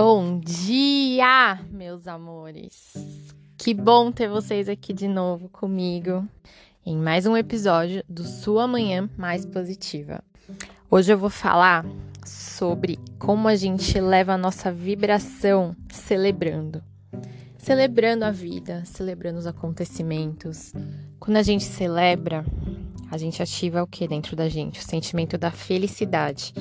Bom dia, meus amores! Que bom ter vocês aqui de novo comigo em mais um episódio do Sua Manhã Mais Positiva. Hoje eu vou falar sobre como a gente leva a nossa vibração celebrando. Celebrando a vida, celebrando os acontecimentos. Quando a gente celebra, a gente ativa o que dentro da gente? O sentimento da felicidade.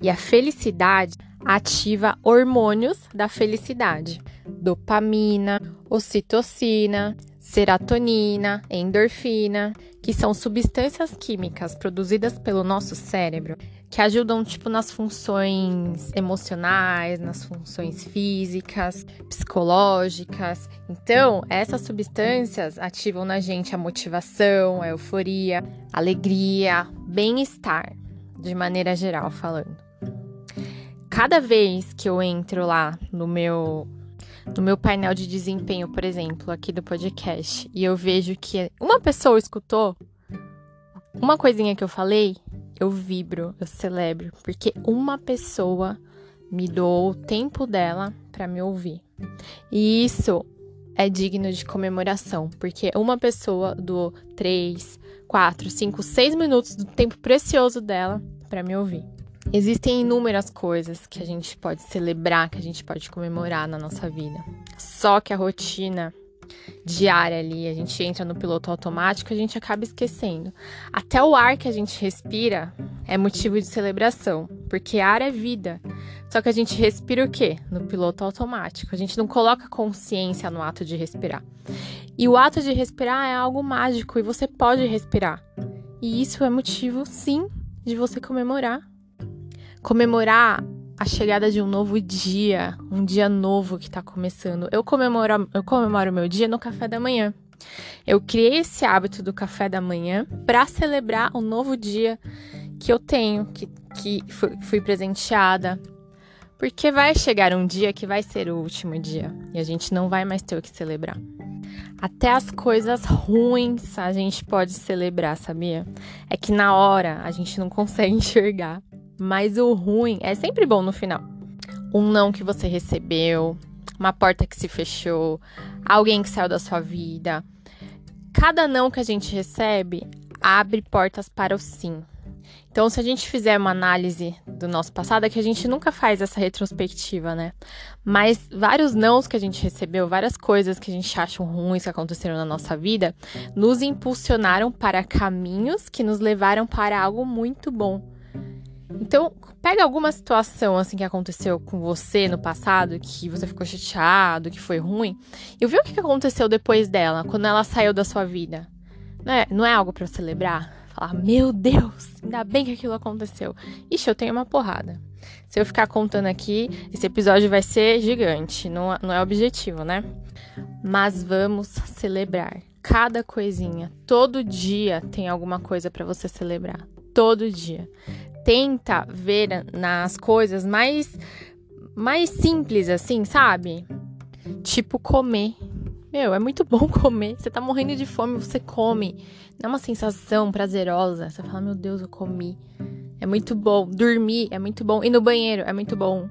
E a felicidade ativa hormônios da felicidade: dopamina, ocitocina, serotonina, endorfina, que são substâncias químicas produzidas pelo nosso cérebro que ajudam tipo nas funções emocionais, nas funções físicas, psicológicas. Então, essas substâncias ativam na gente a motivação, a euforia, alegria, bem-estar, de maneira geral falando. Cada vez que eu entro lá no meu no meu painel de desempenho, por exemplo, aqui do podcast, e eu vejo que uma pessoa escutou uma coisinha que eu falei, eu vibro, eu celebro, porque uma pessoa me doou o tempo dela para me ouvir. E isso é digno de comemoração, porque uma pessoa doou 3, 4, 5, 6 minutos do tempo precioso dela para me ouvir. Existem inúmeras coisas que a gente pode celebrar, que a gente pode comemorar na nossa vida. Só que a rotina diária ali, a gente entra no piloto automático, a gente acaba esquecendo. Até o ar que a gente respira é motivo de celebração, porque ar é vida. Só que a gente respira o quê? No piloto automático. A gente não coloca consciência no ato de respirar. E o ato de respirar é algo mágico e você pode respirar. E isso é motivo, sim, de você comemorar comemorar a chegada de um novo dia, um dia novo que está começando. Eu comemoro, eu comemoro meu dia no café da manhã. Eu criei esse hábito do café da manhã para celebrar o novo dia que eu tenho, que, que fui, fui presenteada. Porque vai chegar um dia que vai ser o último dia e a gente não vai mais ter o que celebrar. Até as coisas ruins a gente pode celebrar, sabia? É que na hora a gente não consegue enxergar. Mas o ruim é sempre bom no final. Um não que você recebeu, uma porta que se fechou, alguém que saiu da sua vida. Cada não que a gente recebe abre portas para o sim. Então, se a gente fizer uma análise do nosso passado, é que a gente nunca faz essa retrospectiva, né? Mas vários nãos que a gente recebeu, várias coisas que a gente acha ruins que aconteceram na nossa vida, nos impulsionaram para caminhos que nos levaram para algo muito bom. Então, pega alguma situação assim que aconteceu com você no passado, que você ficou chateado, que foi ruim, e vê o que aconteceu depois dela, quando ela saiu da sua vida. Não é, não é algo para celebrar? Falar, meu Deus, ainda bem que aquilo aconteceu. Ixi, eu tenho uma porrada. Se eu ficar contando aqui, esse episódio vai ser gigante. Não, não é objetivo, né? Mas vamos celebrar cada coisinha. Todo dia tem alguma coisa para você celebrar. Todo dia tenta ver nas coisas mais mais simples assim, sabe? Tipo comer. Meu, é muito bom comer. Você tá morrendo de fome, você come. Dá uma sensação prazerosa. Você fala, meu Deus, eu comi. É muito bom. Dormir é muito bom. Ir no banheiro é muito bom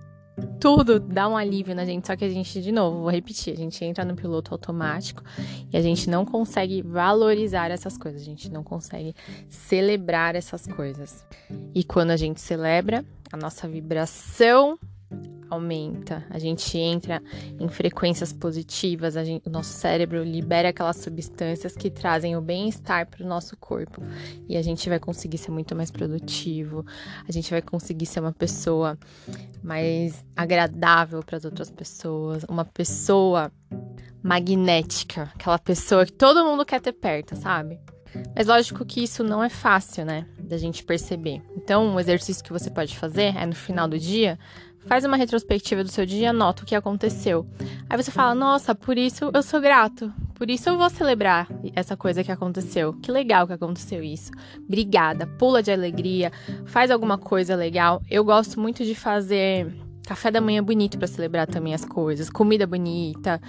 tudo dá um alívio na gente, só que a gente, de novo, vou repetir, a gente entra no piloto automático e a gente não consegue valorizar essas coisas, a gente não consegue celebrar essas coisas. E quando a gente celebra, a nossa vibração aumenta, a gente entra em frequências positivas, gente, o nosso cérebro libera aquelas substâncias que trazem o bem-estar para o nosso corpo e a gente vai conseguir ser muito mais produtivo, a gente vai conseguir ser uma pessoa mais agradável para as outras pessoas, uma pessoa magnética, aquela pessoa que todo mundo quer ter perto, sabe? Mas lógico que isso não é fácil, né? Da gente perceber. Então, um exercício que você pode fazer é no final do dia Faz uma retrospectiva do seu dia anota o que aconteceu. Aí você fala: Nossa, por isso eu sou grato. Por isso eu vou celebrar essa coisa que aconteceu. Que legal que aconteceu isso. Obrigada. Pula de alegria. Faz alguma coisa legal. Eu gosto muito de fazer café da manhã bonito para celebrar também as coisas. Comida bonita.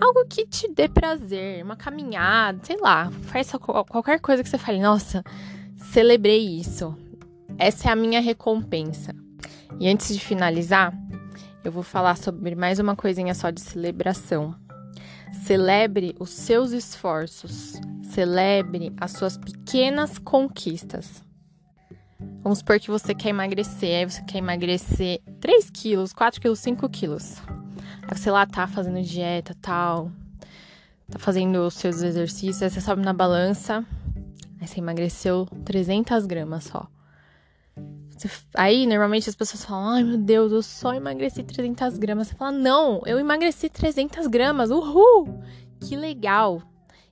Algo que te dê prazer. Uma caminhada. Sei lá. Faz qualquer coisa que você fale: Nossa, celebrei isso. Essa é a minha recompensa. E antes de finalizar, eu vou falar sobre mais uma coisinha só de celebração. Celebre os seus esforços, celebre as suas pequenas conquistas. Vamos supor que você quer emagrecer, aí você quer emagrecer 3 quilos, 4 quilos, 5 quilos. Aí você lá tá fazendo dieta tal, tá fazendo os seus exercícios, aí você sobe na balança, aí você emagreceu 300 gramas só. Aí, normalmente, as pessoas falam, ai meu Deus, eu só emagreci 300 gramas. Você fala, não, eu emagreci 300 gramas, uhul! Que legal!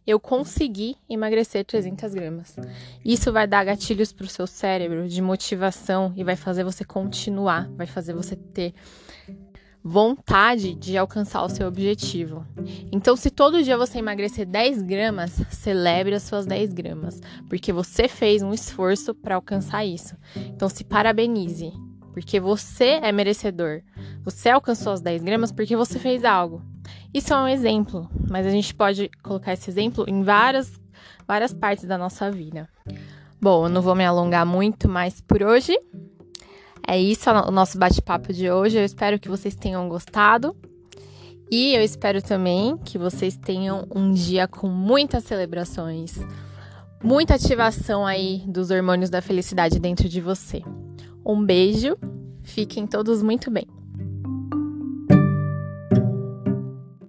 Eu consegui emagrecer 300 gramas. Isso vai dar gatilhos para o seu cérebro de motivação e vai fazer você continuar, vai fazer você ter vontade de alcançar o seu objetivo. Então, se todo dia você emagrecer 10 gramas, celebre as suas 10 gramas, porque você fez um esforço para alcançar isso. Então, se parabenize, porque você é merecedor. Você alcançou as 10 gramas porque você fez algo. Isso é um exemplo, mas a gente pode colocar esse exemplo em várias, várias partes da nossa vida. Bom, eu não vou me alongar muito mais por hoje. É isso o nosso bate-papo de hoje. Eu espero que vocês tenham gostado. E eu espero também que vocês tenham um dia com muitas celebrações, muita ativação aí dos hormônios da felicidade dentro de você. Um beijo, fiquem todos muito bem.